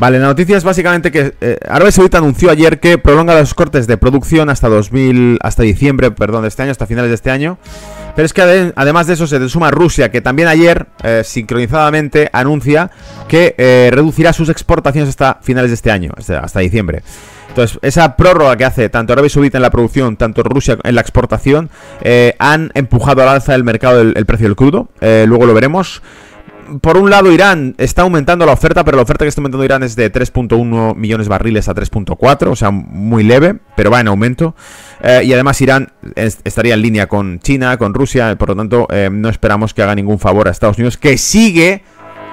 Vale, la noticia es básicamente que eh, Arabia Saudita anunció ayer que prolonga los cortes de producción hasta 2000, hasta diciembre, perdón, de este año, hasta finales de este año. Pero es que además de eso se suma Rusia, que también ayer, eh, sincronizadamente, anuncia que eh, reducirá sus exportaciones hasta finales de este año, hasta diciembre. Entonces, esa prórroga que hace tanto Arabia Saudita en la producción, tanto Rusia en la exportación, han empujado al alza del mercado el, precio del crudo. luego lo veremos por un lado, Irán está aumentando la oferta, pero la oferta que está aumentando Irán es de 3.1 millones de barriles a 3.4, o sea, muy leve, pero va en aumento. Eh, y además Irán estaría en línea con China, con Rusia, por lo tanto, eh, no esperamos que haga ningún favor a Estados Unidos, que sigue,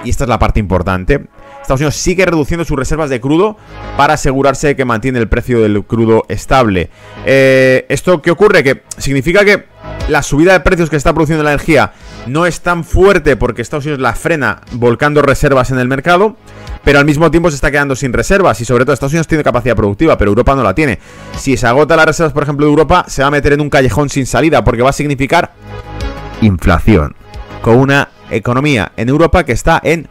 y esta es la parte importante, Estados Unidos sigue reduciendo sus reservas de crudo para asegurarse que mantiene el precio del crudo estable. Eh, ¿Esto qué ocurre? Que significa que la subida de precios que está produciendo la energía no es tan fuerte porque Estados Unidos la frena volcando reservas en el mercado, pero al mismo tiempo se está quedando sin reservas y sobre todo Estados Unidos tiene capacidad productiva, pero Europa no la tiene. Si se agota las reservas, por ejemplo, de Europa, se va a meter en un callejón sin salida porque va a significar inflación, con una economía en Europa que está en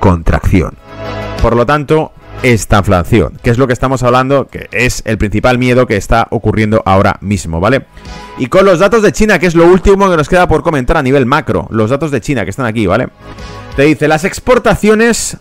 contracción. Por lo tanto, esta inflación, que es lo que estamos hablando, que es el principal miedo que está ocurriendo ahora mismo, ¿vale? Y con los datos de China, que es lo último que nos queda por comentar a nivel macro, los datos de China que están aquí, ¿vale? Te dice, las exportaciones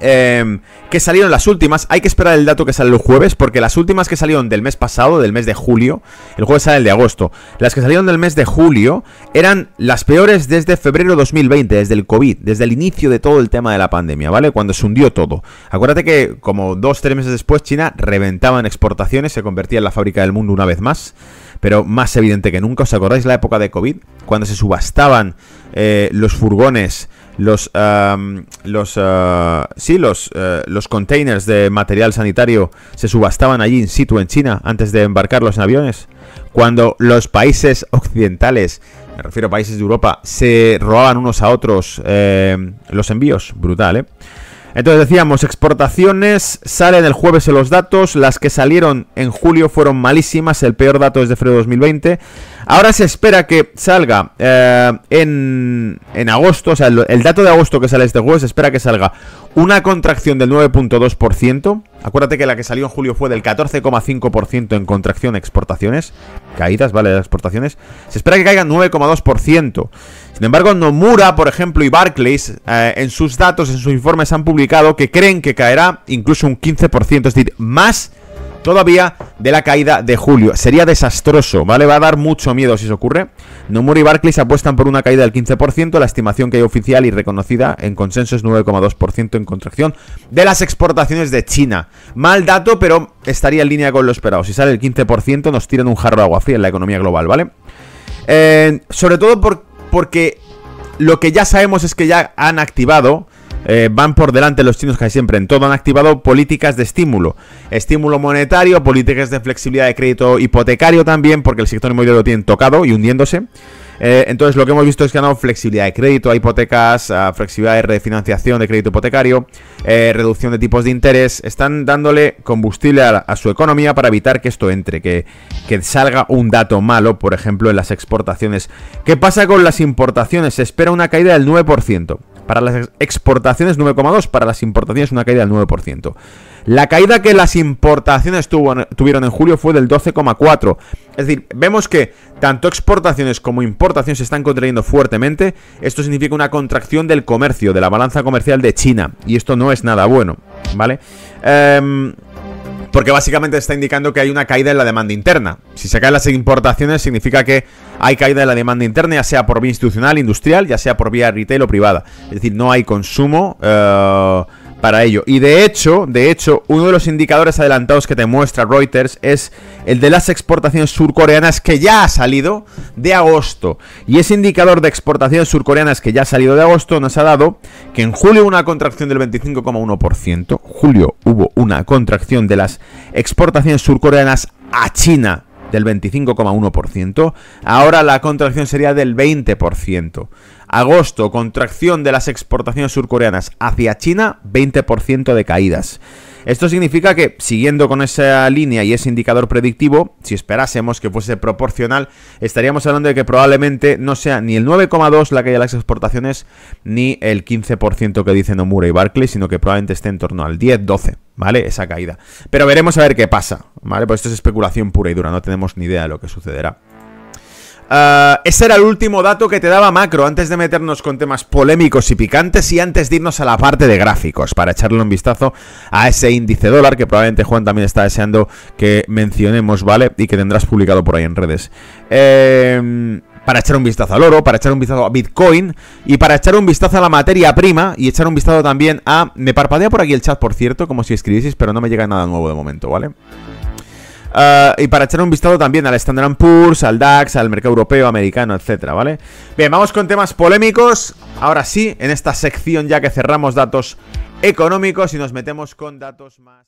Em, que salieron las últimas. Hay que esperar el dato que sale el jueves, porque las últimas que salieron del mes pasado, del mes de julio, el jueves sale el de agosto. Las que salieron del mes de julio eran las peores desde febrero 2020, desde el COVID, desde el inicio de todo el tema de la pandemia, ¿vale? Cuando se hundió todo. Acuérdate que como dos, tres meses después China reventaba en exportaciones, se convertía en la fábrica del mundo una vez más pero más evidente que nunca. ¿Os acordáis la época de COVID? Cuando se subastaban eh, los furgones los los uh, sí los uh, los containers de material sanitario se subastaban allí in situ en China antes de embarcarlos en aviones cuando los países occidentales me refiero a países de Europa se robaban unos a otros eh, los envíos brutal eh entonces decíamos, exportaciones, salen el jueves los datos, las que salieron en julio fueron malísimas, el peor dato es de febrero 2020. Ahora se espera que salga eh, en, en, agosto, o sea, el, dato de agosto que sale este jueves, se espera que salga una contracción del 9.2%. Acuérdate que la que salió en julio fue del 14,5% en contracción exportaciones. Caídas, ¿vale? De exportaciones. Se espera que caiga 9,2%. Sin embargo, Nomura, por ejemplo, y Barclays, eh, en sus datos, en sus informes, han publicado que creen que caerá incluso un 15%, es decir, más todavía de la caída de julio. Sería desastroso, ¿vale? Va a dar mucho miedo si eso ocurre. Nomura y Barclays apuestan por una caída del 15%, la estimación que hay oficial y reconocida en consenso es 9,2% en contracción de las exportaciones de China. Mal dato, pero estaría en línea con lo esperado. Si sale el 15%, nos tiran un jarro de agua fría en la economía global, ¿vale? Eh, sobre todo porque lo que ya sabemos es que ya han activado eh, van por delante los chinos hay siempre en todo. Han activado políticas de estímulo. Estímulo monetario, políticas de flexibilidad de crédito hipotecario también, porque el sector inmobiliario lo tienen tocado y hundiéndose. Eh, entonces lo que hemos visto es que han dado flexibilidad de crédito a hipotecas, flexibilidad de refinanciación de crédito hipotecario, eh, reducción de tipos de interés. Están dándole combustible a, su economía para evitar que esto entre, que, que, salga un dato malo, por ejemplo, en las exportaciones. ¿Qué pasa con las importaciones? Se espera una caída del 9%. Para las exportaciones 9,2, para las importaciones una caída del 9%. La caída que las importaciones tuvieron en julio fue del 12,4. Es decir, vemos que tanto exportaciones como importaciones se están contrayendo fuertemente. Esto significa una contracción del comercio, de la balanza comercial de China. Y esto no es nada bueno, ¿vale? Eh, porque básicamente está indicando que hay una caída en la demanda interna. Si se caen las importaciones significa que hay caída en la demanda interna, ya sea por vía institucional, industrial, ya sea por vía retail o privada. Es decir, no hay consumo. Eh, para ello. Y de hecho, de hecho, uno de los indicadores adelantados que te muestra Reuters es el de las exportaciones surcoreanas que ya ha salido de agosto. Y ese indicador de exportaciones surcoreanas que ya ha salido de agosto nos ha dado que en julio una contracción del 25,1%. Julio hubo una contracción de las exportaciones surcoreanas a China del 25,1%. Ahora la contracción sería del 20%. Agosto, contracción de las exportaciones surcoreanas hacia China, 20% de caídas. Esto significa que, siguiendo con esa línea y ese indicador predictivo, si esperásemos que fuese proporcional, estaríamos hablando de que probablemente no sea ni el 9,2 la caída de las exportaciones, ni el 15% que dicen Nomura y Barclays, sino que probablemente esté en torno al 10, 12, ¿vale? Esa caída. Pero veremos a ver qué pasa, ¿vale? Pues esto es especulación pura y dura, no tenemos ni idea de lo que sucederá. Uh, ese era el último dato que te daba macro antes de meternos con temas polémicos y picantes y antes de irnos a la parte de gráficos para echarle un vistazo a ese índice dólar que probablemente Juan también está deseando que mencionemos, ¿vale? Y que tendrás publicado por ahí en redes. Eh, para echar un vistazo al oro, para echar un vistazo a Bitcoin y para echar un vistazo a la materia prima y echar un vistazo también a... Me parpadea por aquí el chat, por cierto, como si escribieseis, pero no me llega nada nuevo de momento, ¿vale? Uh, y para echar un vistazo también al Standard Poor's, al DAX, al mercado europeo, americano, etcétera, ¿vale? Bien, vamos con temas polémicos. Ahora sí, en esta sección ya que cerramos datos económicos y nos metemos con datos más...